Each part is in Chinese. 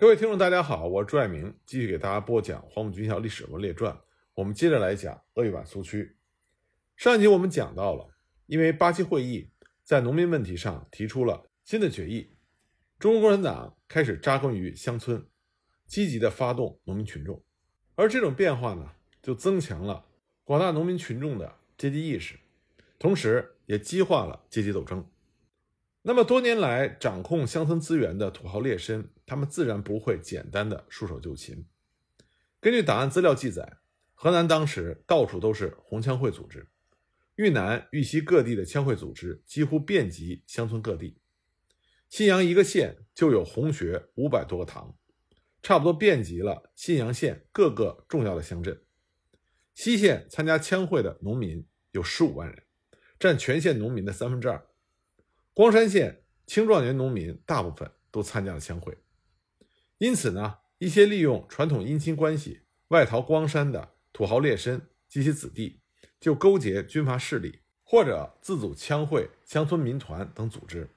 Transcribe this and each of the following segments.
各位听众，大家好，我是朱爱明，继续给大家播讲《黄埔军校历史人物列传》。我们接着来讲鄂豫皖苏区。上一集我们讲到了，因为八七会议在农民问题上提出了新的决议，中国共产党开始扎根于乡村，积极的发动农民群众，而这种变化呢，就增强了广大农民群众的阶级意识，同时也激化了阶级斗争。那么多年来掌控乡村资源的土豪劣绅，他们自然不会简单的束手就擒。根据档案资料记载，河南当时到处都是红枪会组织，豫南、豫西各地的枪会组织几乎遍及乡村各地。信阳一个县就有红学五百多个堂，差不多遍及了信阳县各个重要的乡镇。西县参加枪会的农民有十五万人，占全县农民的三分之二。光山县青壮年农民大部分都参加了乡会，因此呢，一些利用传统姻亲关系外逃光山的土豪劣绅及其子弟，就勾结军阀势力，或者自组枪会、乡村民团等组织，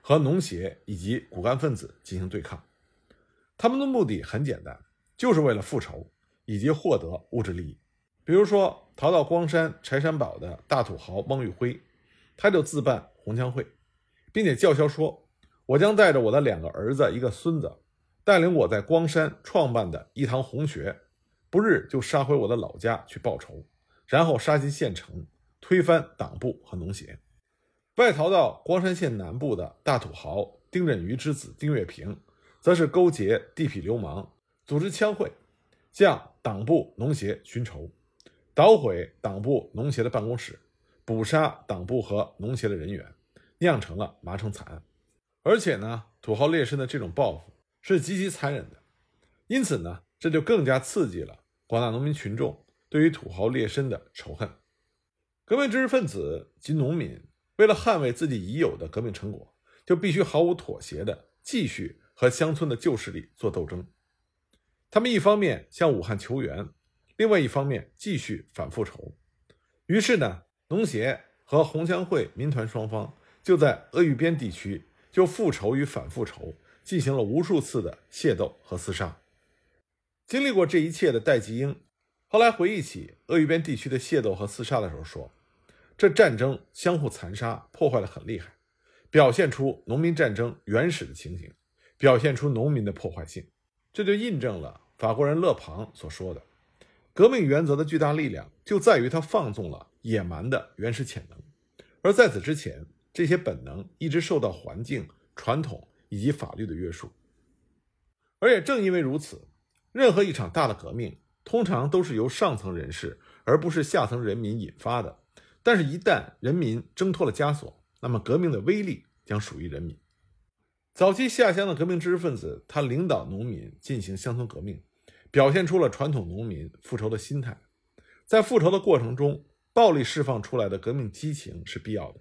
和农协以及骨干分子进行对抗。他们的目的很简单，就是为了复仇以及获得物质利益。比如说，逃到光山柴山堡的大土豪汪玉辉，他就自办红枪会。并且叫嚣说：“我将带着我的两个儿子、一个孙子，带领我在光山创办的一堂红学，不日就杀回我的老家去报仇，然后杀进县城，推翻党部和农协。”外逃到光山县南部的大土豪丁忍瑜之子丁月平，则是勾结地痞流氓，组织枪会，向党部、农协寻仇，捣毁党部、农协的办公室，捕杀党部和农协的人员。酿成了麻城惨案，而且呢，土豪劣绅的这种报复是极其残忍的，因此呢，这就更加刺激了广大农民群众对于土豪劣绅的仇恨。革命知识分子及农民为了捍卫自己已有的革命成果，就必须毫无妥协地继续和乡村的旧势力做斗争。他们一方面向武汉求援，另外一方面继续反复仇。于是呢，农协和红枪会民团双方。就在鄂豫边地区，就复仇与反复仇进行了无数次的械斗和厮杀。经历过这一切的戴季英，后来回忆起鄂豫边地区的械斗和厮杀的时候说：“这战争相互残杀，破坏的很厉害，表现出农民战争原始的情形，表现出农民的破坏性。这就印证了法国人勒庞所说的：革命原则的巨大力量就在于它放纵了野蛮的原始潜能，而在此之前。”这些本能一直受到环境、传统以及法律的约束，而也正因为如此，任何一场大的革命通常都是由上层人士而不是下层人民引发的。但是，一旦人民挣脱了枷锁，那么革命的威力将属于人民。早期下乡的革命知识分子，他领导农民进行乡村革命，表现出了传统农民复仇的心态。在复仇的过程中，暴力释放出来的革命激情是必要的。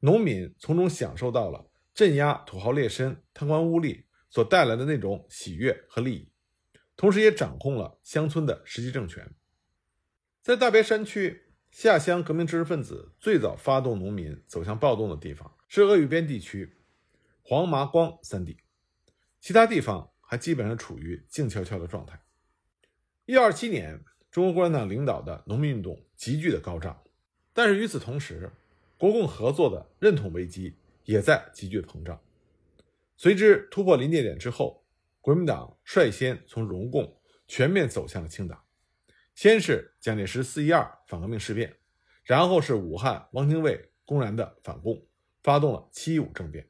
农民从中享受到了镇压土豪劣绅、贪官污吏所带来的那种喜悦和利益，同时也掌控了乡村的实际政权。在大别山区下乡革命知识分子最早发动农民走向暴动的地方是鄂豫边地区、黄麻光三地，其他地方还基本上处于静悄悄的状态。一二七年，中国共产党领导的农民运动急剧的高涨，但是与此同时，国共合作的认同危机也在急剧膨胀。随之突破临界点之后，国民党率先从荣共全面走向了清党。先是蒋介石四一二反革命事变，然后是武汉汪精卫公然的反共，发动了七一五政变。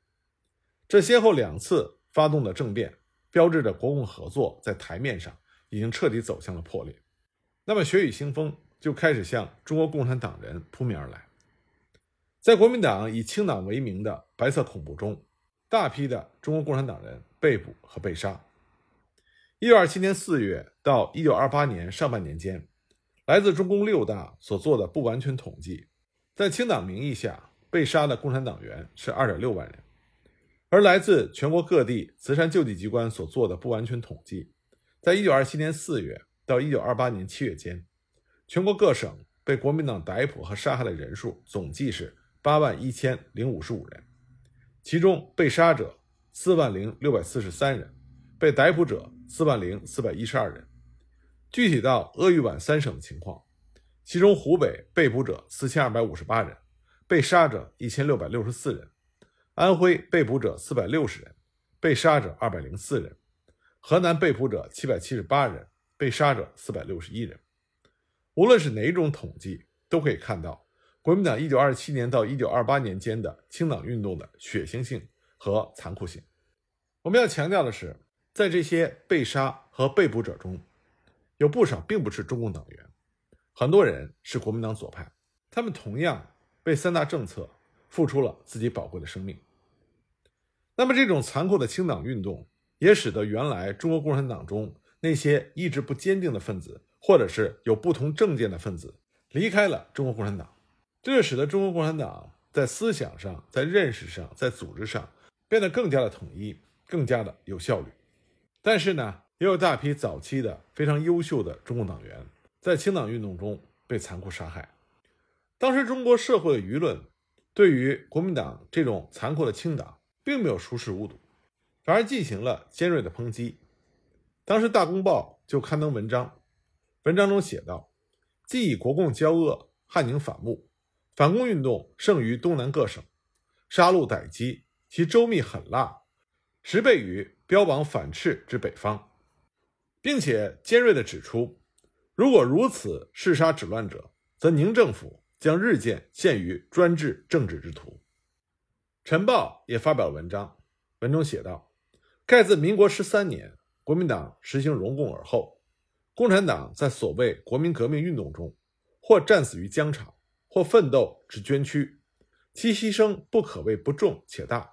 这先后两次发动的政变，标志着国共合作在台面上已经彻底走向了破裂。那么血雨腥风就开始向中国共产党人扑面而来。在国民党以清党为名的白色恐怖中，大批的中国共产党人被捕和被杀。一九二七年四月到一九二八年上半年间，来自中共六大所做的不完全统计，在清党名义下被杀的共产党员是二点六万人，而来自全国各地慈善救济机关所做的不完全统计，在一九二七年四月到一九二八年七月间，全国各省被国民党逮捕和杀害的人数总计是。八万一千零五十五人，其中被杀者四万零六百四十三人，被逮捕者四万零四百一十二人。具体到鄂豫皖三省的情况，其中湖北被捕者四千二百五十八人，被杀者一千六百六十四人；安徽被捕者四百六十人，被杀者二百零四人；河南被捕者七百七十八人，被杀者四百六十一人。无论是哪种统计，都可以看到国民党一九二七年到一九二八年间的清党运动的血腥性和残酷性。我们要强调的是，在这些被杀和被捕者中，有不少并不是中共党员，很多人是国民党左派，他们同样为三大政策付出了自己宝贵的生命。那么，这种残酷的清党运动也使得原来中国共产党中那些意志不坚定的分子。或者是有不同政见的分子离开了中国共产党，这就使得中国共产党在思想上、在认识上、在组织上变得更加的统一、更加的有效率。但是呢，也有大批早期的非常优秀的中共党员在清党运动中被残酷杀害。当时中国社会的舆论对于国民党这种残酷的清党并没有熟视无睹，反而进行了尖锐的抨击。当时《大公报》就刊登文章。文章中写道：“既以国共交恶，汉宁反目，反共运动胜于东南各省，杀戮歹机，其周密狠辣，十倍于标榜反斥之北方，并且尖锐地指出，如果如此嗜杀止乱者，则宁政府将日渐陷于专制政治之途。”晨报也发表了文章，文中写道：“盖自民国十三年，国民党实行容共而后。”共产党在所谓国民革命运动中，或战死于疆场，或奋斗之捐躯，其牺牲不可谓不重且大。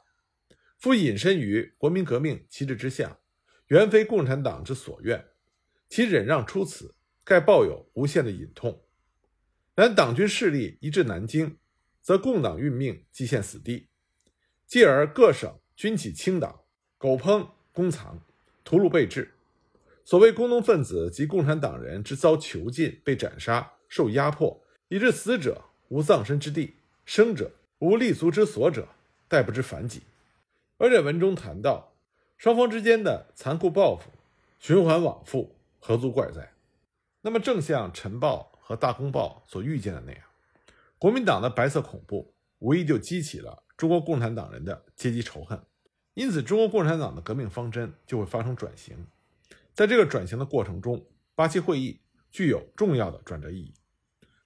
夫隐身于国民革命旗帜之下，原非共产党之所愿，其忍让出此，盖抱有无限的隐痛。然党军势力一至南京，则共党运命即陷死地，继而各省军起清党，狗烹公藏，屠戮备至。所谓工农分子及共产党人之遭囚禁、被斩杀、受压迫，以致死者无葬身之地，生者无立足之所者，待不知反己。而且文中谈到双方之间的残酷报复，循环往复，何足怪哉？那么，正像《晨报》和《大公报》所预见的那样，国民党的白色恐怖无疑就激起了中国共产党人的阶级仇恨，因此，中国共产党的革命方针就会发生转型。在这个转型的过程中，八七会议具有重要的转折意义。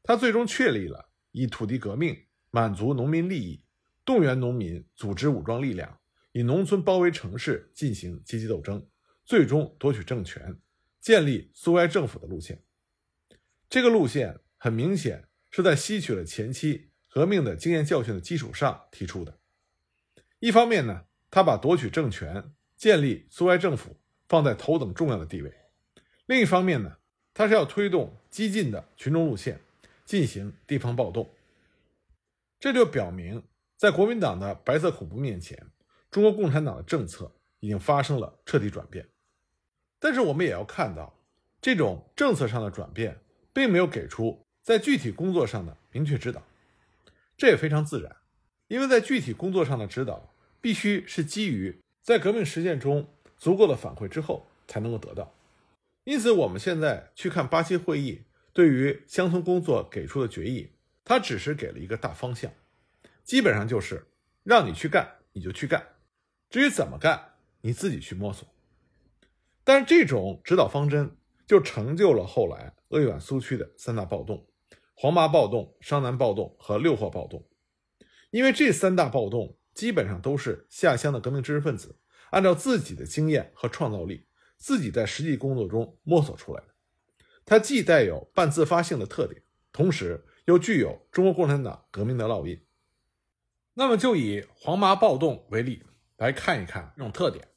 它最终确立了以土地革命满足农民利益、动员农民组织武装力量、以农村包围城市进行阶级斗争、最终夺取政权、建立苏维埃政府的路线。这个路线很明显是在吸取了前期革命的经验教训的基础上提出的。一方面呢，他把夺取政权、建立苏维埃政府。放在头等重要的地位。另一方面呢，他是要推动激进的群众路线，进行地方暴动。这就表明，在国民党的白色恐怖面前，中国共产党的政策已经发生了彻底转变。但是我们也要看到，这种政策上的转变，并没有给出在具体工作上的明确指导。这也非常自然，因为在具体工作上的指导，必须是基于在革命实践中。足够的反馈之后才能够得到，因此我们现在去看八七会议对于乡村工作给出的决议，他只是给了一个大方向，基本上就是让你去干你就去干，至于怎么干你自己去摸索。但是这种指导方针就成就了后来鄂豫皖苏区的三大暴动：黄麻暴动、商南暴动和六霍暴动。因为这三大暴动基本上都是下乡的革命知识分子。按照自己的经验和创造力，自己在实际工作中摸索出来的。它既带有半自发性的特点，同时又具有中国共产党革命的烙印。那么，就以黄麻暴动为例来看一看这种特点。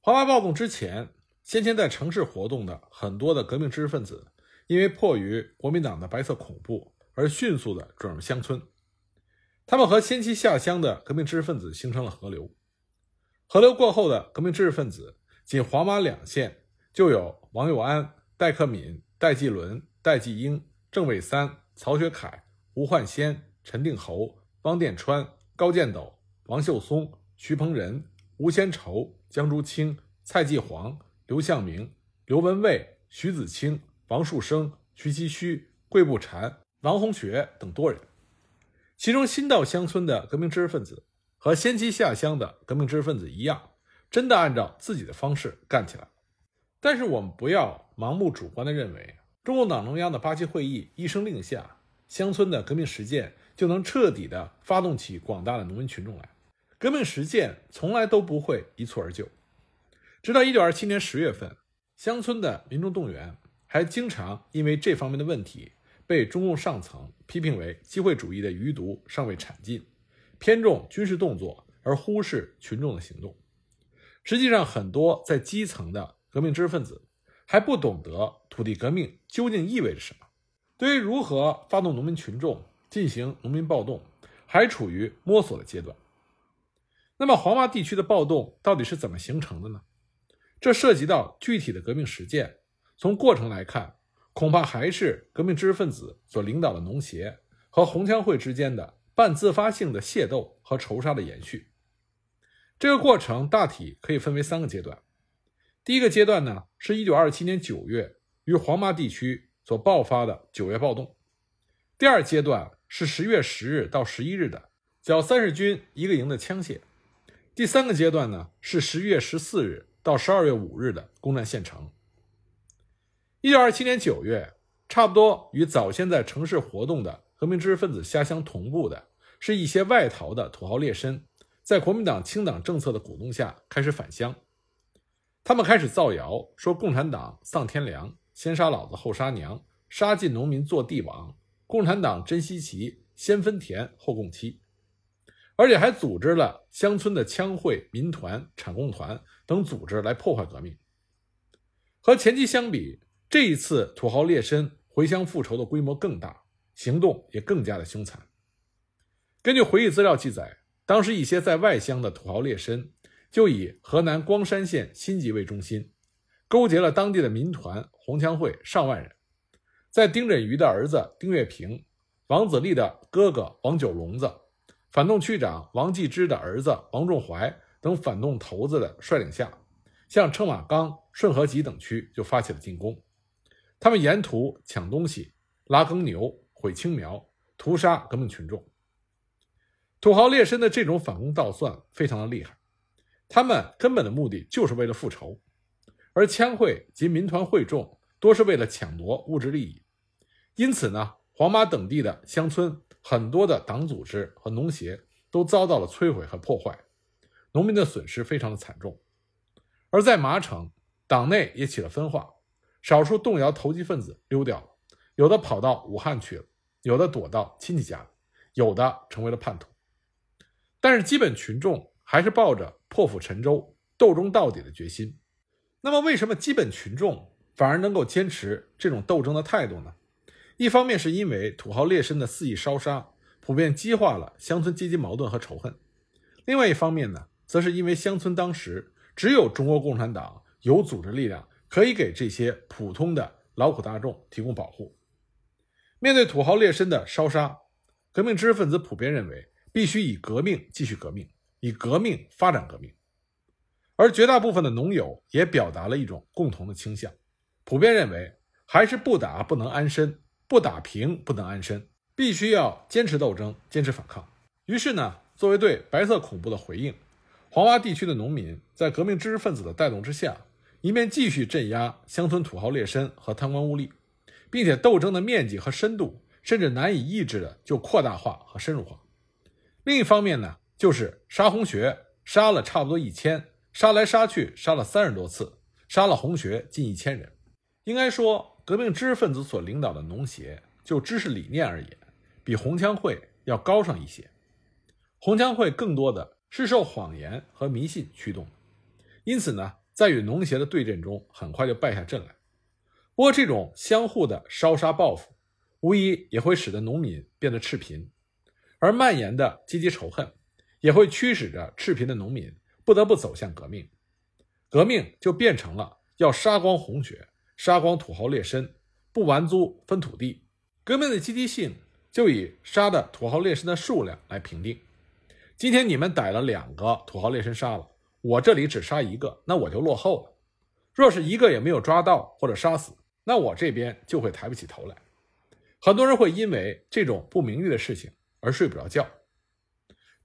黄麻暴动之前，先前在城市活动的很多的革命知识分子，因为迫于国民党的白色恐怖，而迅速的转入乡村。他们和先期下乡的革命知识分子形成了河流。河流过后的革命知识分子，仅黄麻两县就有王佑安、戴克敏、戴季伦、戴季英、郑伟三、曹学凯、吴焕先、陈定侯、汪殿川、高建斗、王秀松、徐鹏仁、吴先筹、江竹清、蔡继煌、刘向明、刘文蔚、徐子清、王树声、徐其虚、桂步禅、王洪学等多人。其中新到乡村的革命知识分子和先期下乡的革命知识分子一样，真的按照自己的方式干起来。但是我们不要盲目主观地认为，中共党中央的八七会议一声令下，乡村的革命实践就能彻底地发动起广大的农民群众来。革命实践从来都不会一蹴而就。直到一九二七年十月份，乡村的民众动员还经常因为这方面的问题。被中共上层批评为机会主义的余毒尚未铲尽，偏重军事动作而忽视群众的行动。实际上，很多在基层的革命知识分子还不懂得土地革命究竟意味着什么，对于如何发动农民群众进行农民暴动，还处于摸索的阶段。那么，黄洼地区的暴动到底是怎么形成的呢？这涉及到具体的革命实践。从过程来看。恐怕还是革命知识分子所领导的农协和红枪会之间的半自发性的械斗和仇杀的延续。这个过程大体可以分为三个阶段。第一个阶段呢，是1927年9月于黄麻地区所爆发的九月暴动。第二阶段是10月10日到11日的剿三十军一个营的枪械。第三个阶段呢，是11月14日到12月5日的攻占县城。一九二七年九月，差不多与早先在城市活动的革命知识分子下乡同步的，是一些外逃的土豪劣绅，在国民党清党政策的鼓动下开始返乡。他们开始造谣说共产党丧天良，先杀老子后杀娘，杀尽农民做帝王。共产党真稀奇，先分田后供妻，而且还组织了乡村的枪会、民团、产共团等组织来破坏革命。和前期相比。这一次土豪劣绅回乡复仇的规模更大，行动也更加的凶残。根据回忆资料记载，当时一些在外乡的土豪劣绅就以河南光山县新集为中心，勾结了当地的民团红枪会上万人，在丁振瑜的儿子丁月平、王子立的哥哥王九龙子、反动区长王继之的儿子王仲怀等反动头子的率领下，向车马岗、顺河集等区就发起了进攻。他们沿途抢东西、拉耕牛、毁青苗、屠杀革命群众。土豪劣绅的这种反攻倒算非常的厉害，他们根本的目的就是为了复仇，而枪会及民团会众多是为了抢夺物质利益。因此呢，黄麻等地的乡村很多的党组织和农协都遭到了摧毁和破坏，农民的损失非常的惨重。而在麻城，党内也起了分化。少数动摇投机分子溜掉了，有的跑到武汉去了，有的躲到亲戚家，有的成为了叛徒。但是基本群众还是抱着破釜沉舟、斗争到底的决心。那么，为什么基本群众反而能够坚持这种斗争的态度呢？一方面是因为土豪劣绅的肆意烧杀，普遍激化了乡村阶级矛盾和仇恨；另外一方面呢，则是因为乡村当时只有中国共产党有组织力量。可以给这些普通的劳苦大众提供保护。面对土豪劣绅的烧杀，革命知识分子普遍认为，必须以革命继续革命，以革命发展革命。而绝大部分的农友也表达了一种共同的倾向，普遍认为，还是不打不能安身，不打平不能安身，必须要坚持斗争，坚持反抗。于是呢，作为对白色恐怖的回应，黄洼地区的农民在革命知识分子的带动之下。一面继续镇压乡村土豪劣绅和贪官污吏，并且斗争的面积和深度甚至难以抑制的就扩大化和深入化。另一方面呢，就是杀红学，杀了差不多一千，杀来杀去杀了三十多次，杀了红学近一千人。应该说，革命知识分子所领导的农协，就知识理念而言，比红枪会要高上一些。红枪会更多的是受谎言和迷信驱动，因此呢。在与农协的对阵中，很快就败下阵来。不过，这种相互的烧杀报复，无疑也会使得农民变得赤贫，而蔓延的阶级仇恨，也会驱使着赤贫的农民不得不走向革命。革命就变成了要杀光红血，杀光土豪劣绅，不完租分土地。革命的积极性就以杀的土豪劣绅的数量来评定。今天你们逮了两个土豪劣绅杀了。我这里只杀一个，那我就落后了；若是一个也没有抓到或者杀死，那我这边就会抬不起头来。很多人会因为这种不名誉的事情而睡不着觉。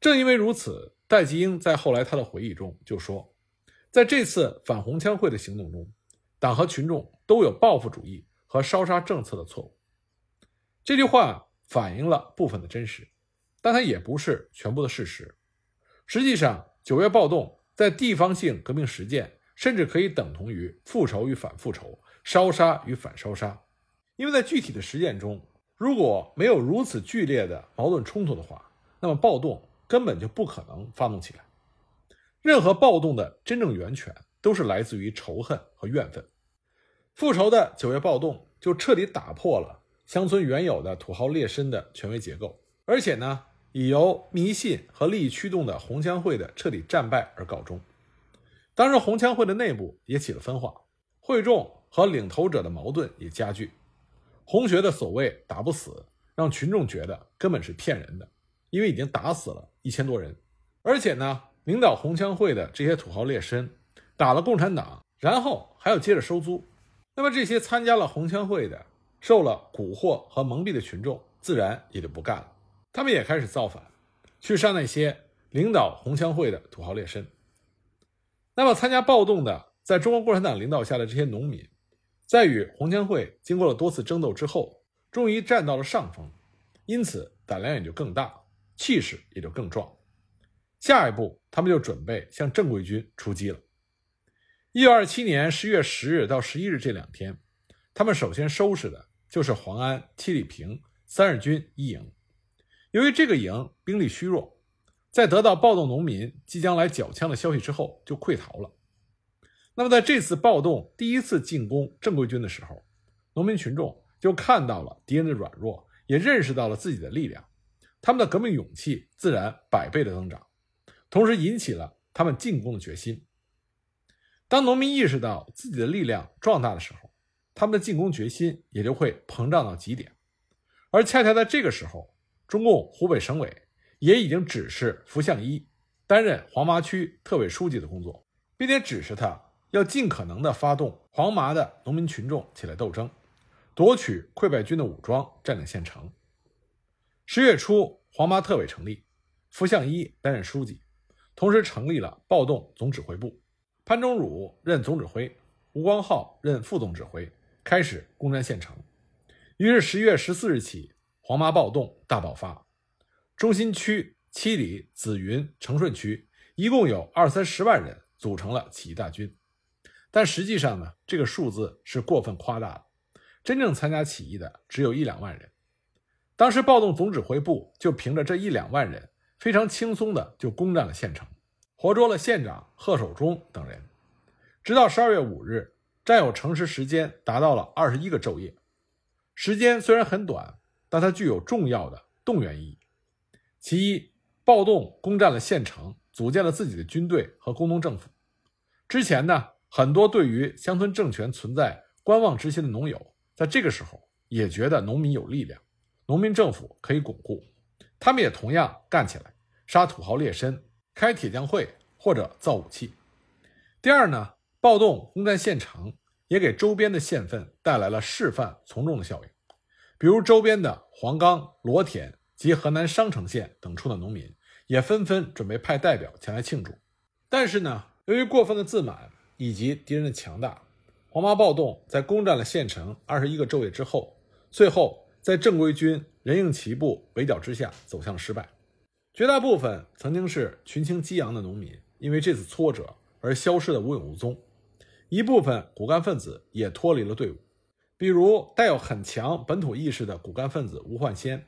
正因为如此，戴季英在后来他的回忆中就说，在这次反红枪会的行动中，党和群众都有报复主义和烧杀政策的错误。这句话反映了部分的真实，但它也不是全部的事实。实际上，九月暴动在地方性革命实践甚至可以等同于复仇与反复仇、烧杀与反烧杀，因为在具体的实践中，如果没有如此剧烈的矛盾冲突的话，那么暴动。根本就不可能发动起来。任何暴动的真正源泉都是来自于仇恨和怨愤。复仇的九月暴动就彻底打破了乡村原有的土豪劣绅的权威结构，而且呢，以由迷信和利益驱动的红枪会的彻底战败而告终。当时红枪会的内部也起了分化，会众和领头者的矛盾也加剧。红学的所谓打不死，让群众觉得根本是骗人的。因为已经打死了一千多人，而且呢，领导红枪会的这些土豪劣绅打了共产党，然后还要接着收租，那么这些参加了红枪会的、受了蛊惑和蒙蔽的群众，自然也就不干了，他们也开始造反，去杀那些领导红枪会的土豪劣绅。那么参加暴动的，在中国共产党领导下的这些农民，在与红枪会经过了多次争斗之后，终于占到了上风，因此胆量也就更大。气势也就更壮。下一步，他们就准备向正规军出击了。一九二七年十月十日到十一日这两天，他们首先收拾的就是黄安、七里坪三日军一营。由于这个营兵力虚弱，在得到暴动农民即将来缴枪的消息之后，就溃逃了。那么，在这次暴动第一次进攻正规军的时候，农民群众就看到了敌人的软弱，也认识到了自己的力量。他们的革命勇气自然百倍的增长，同时引起了他们进攻的决心。当农民意识到自己的力量壮大的时候，他们的进攻决心也就会膨胀到极点。而恰恰在这个时候，中共湖北省委也已经指示符相一担任黄麻区特委书记的工作，并且指示他要尽可能的发动黄麻的农民群众起来斗争，夺取溃败军的武装，占领县城。十月初，黄麻特委成立，符相一担任书记，同时成立了暴动总指挥部，潘忠汝任总指挥，吴光浩任副总指挥，开始攻占县城。于是十一月十四日起，黄麻暴动大爆发，中心区、七里、紫云、承顺区一共有二三十万人组成了起义大军，但实际上呢，这个数字是过分夸大了，真正参加起义的只有一两万人。当时暴动总指挥部就凭着这一两万人，非常轻松的就攻占了县城，活捉了县长贺守忠等人。直到十二月五日，占有城池时间达到了二十一个昼夜。时间虽然很短，但它具有重要的动员意义。其一，暴动攻占了县城，组建了自己的军队和工农政府。之前呢，很多对于乡村政权存在观望之心的农友，在这个时候也觉得农民有力量。农民政府可以巩固，他们也同样干起来，杀土豪劣绅，开铁匠会或者造武器。第二呢，暴动攻占县城，也给周边的县份带来了示范从众的效应。比如周边的黄冈、罗田及河南商城县等处的农民，也纷纷准备派代表前来庆祝。但是呢，由于过分的自满以及敌人的强大，黄麻暴动在攻占了县城二十一个昼夜之后，最后。在正规军人应齐部围剿之下，走向失败。绝大部分曾经是群情激昂的农民，因为这次挫折而消失的无影无踪。一部分骨干分子也脱离了队伍，比如带有很强本土意识的骨干分子吴焕先。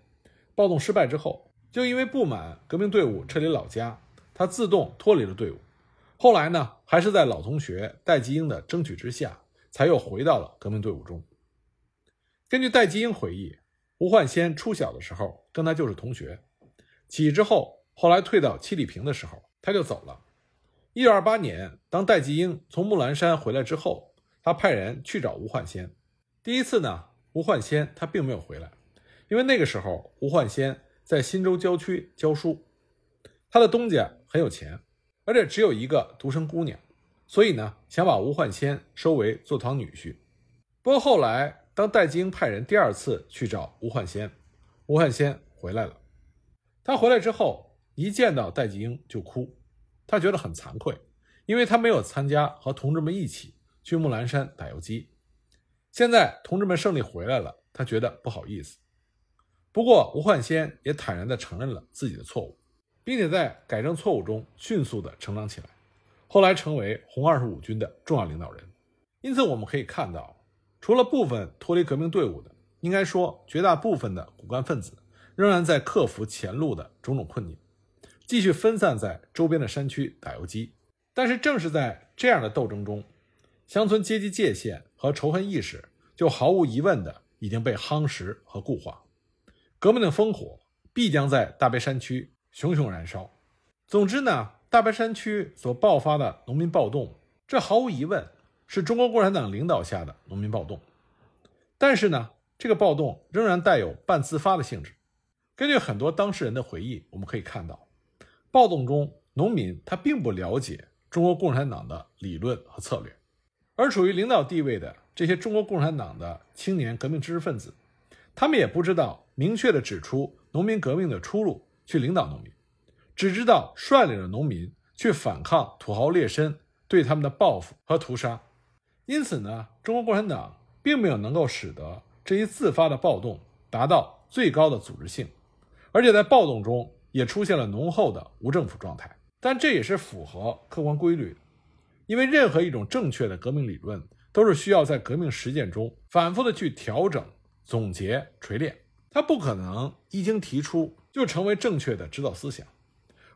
暴动失败之后，就因为不满革命队伍撤离老家，他自动脱离了队伍。后来呢，还是在老同学戴季英的争取之下，才又回到了革命队伍中。根据戴季英回忆。吴焕先初小的时候跟他就是同学，起义之后，后来退到七里坪的时候，他就走了。一九二八年，当戴季英从木兰山回来之后，他派人去找吴焕先。第一次呢，吴焕先他并没有回来，因为那个时候吴焕先在新州郊区教书，他的东家很有钱，而且只有一个独生姑娘，所以呢，想把吴焕先收为坐堂女婿。不过后来，当戴季英派人第二次去找吴焕先，吴焕先回来了。他回来之后，一见到戴季英就哭，他觉得很惭愧，因为他没有参加和同志们一起去木兰山打游击。现在同志们胜利回来了，他觉得不好意思。不过吴焕先也坦然地承认了自己的错误，并且在改正错误中迅速地成长起来，后来成为红二十五军的重要领导人。因此，我们可以看到，除了部分脱离革命队伍的，应该说绝大部分的骨干分子。仍然在克服前路的种种困境，继续分散在周边的山区打游击。但是，正是在这样的斗争中，乡村阶级界限和仇恨意识就毫无疑问的已经被夯实和固化。革命的烽火必将在大别山区熊熊燃烧。总之呢，大别山区所爆发的农民暴动，这毫无疑问是中国共产党领导下的农民暴动。但是呢，这个暴动仍然带有半自发的性质。根据很多当事人的回忆，我们可以看到，暴动中农民他并不了解中国共产党的理论和策略，而处于领导地位的这些中国共产党的青年革命知识分子，他们也不知道明确的指出农民革命的出路，去领导农民，只知道率领着农民去反抗土豪劣绅对他们的报复和屠杀。因此呢，中国共产党并没有能够使得这一自发的暴动达到最高的组织性。而且在暴动中也出现了浓厚的无政府状态，但这也是符合客观规律的，因为任何一种正确的革命理论都是需要在革命实践中反复的去调整、总结、锤炼，它不可能一经提出就成为正确的指导思想。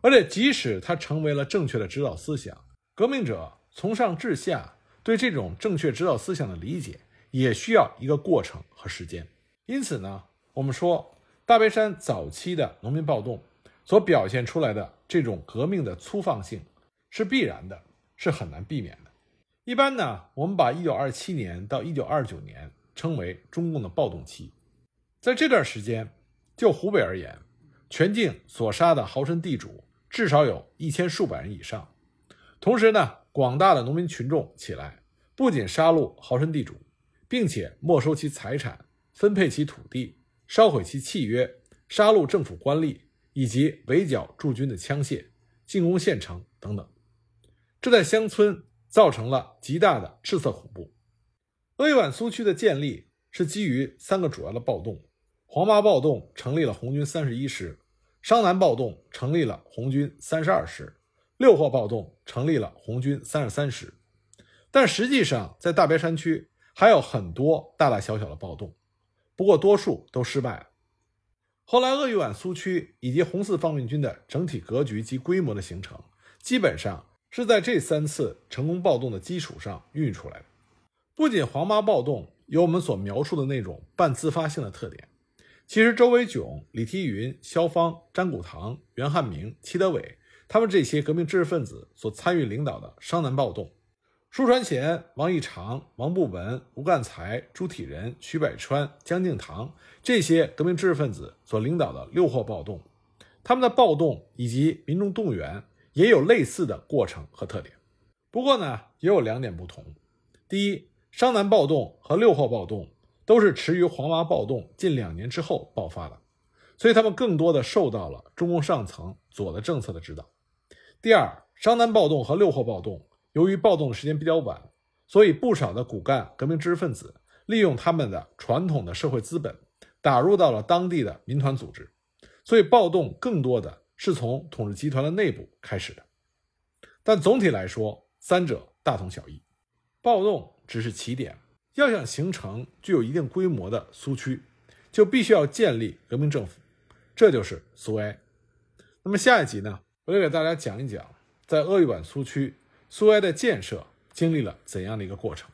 而且即使它成为了正确的指导思想，革命者从上至下对这种正确指导思想的理解也需要一个过程和时间。因此呢，我们说。大别山早期的农民暴动所表现出来的这种革命的粗放性是必然的，是很难避免的。一般呢，我们把1927年到1929年称为中共的暴动期。在这段时间，就湖北而言，全境所杀的豪绅地主至少有一千数百人以上。同时呢，广大的农民群众起来，不仅杀戮豪绅地主，并且没收其财产，分配其土地。烧毁其契约，杀戮政府官吏，以及围剿驻军的枪械，进攻县城等等，这在乡村造成了极大的赤色恐怖。鄂豫皖苏区的建立是基于三个主要的暴动：黄麻暴动成立了红军三十一师，商南暴动成立了红军三十二师，六霍暴动成立了红军三十三师。但实际上，在大别山区还有很多大大小小的暴动。不过，多数都失败了。后来，鄂豫皖苏区以及红四方面军的整体格局及规模的形成，基本上是在这三次成功暴动的基础上孕育出来的。不仅黄麻暴动有我们所描述的那种半自发性的特点，其实周维炯、李提云、肖芳、詹古堂、袁汉明、戚德伟他们这些革命知识分子所参与领导的商南暴动。舒传贤、王义长、王步文、吴干才、朱体仁、徐百川、江敬堂这些革命知识分子所领导的六霍暴动，他们的暴动以及民众动员也有类似的过程和特点。不过呢，也有两点不同：第一，商南暴动和六霍暴动都是迟于黄麻暴动近两年之后爆发的，所以他们更多的受到了中共上层左的政策的指导；第二，商南暴动和六霍暴动。由于暴动的时间比较晚，所以不少的骨干革命知识分子利用他们的传统的社会资本，打入到了当地的民团组织，所以暴动更多的是从统治集团的内部开始的。但总体来说，三者大同小异，暴动只是起点。要想形成具有一定规模的苏区，就必须要建立革命政府，这就是苏维埃。那么下一集呢，我就给大家讲一讲在鄂豫皖苏区。苏维埃的建设经历了怎样的一个过程？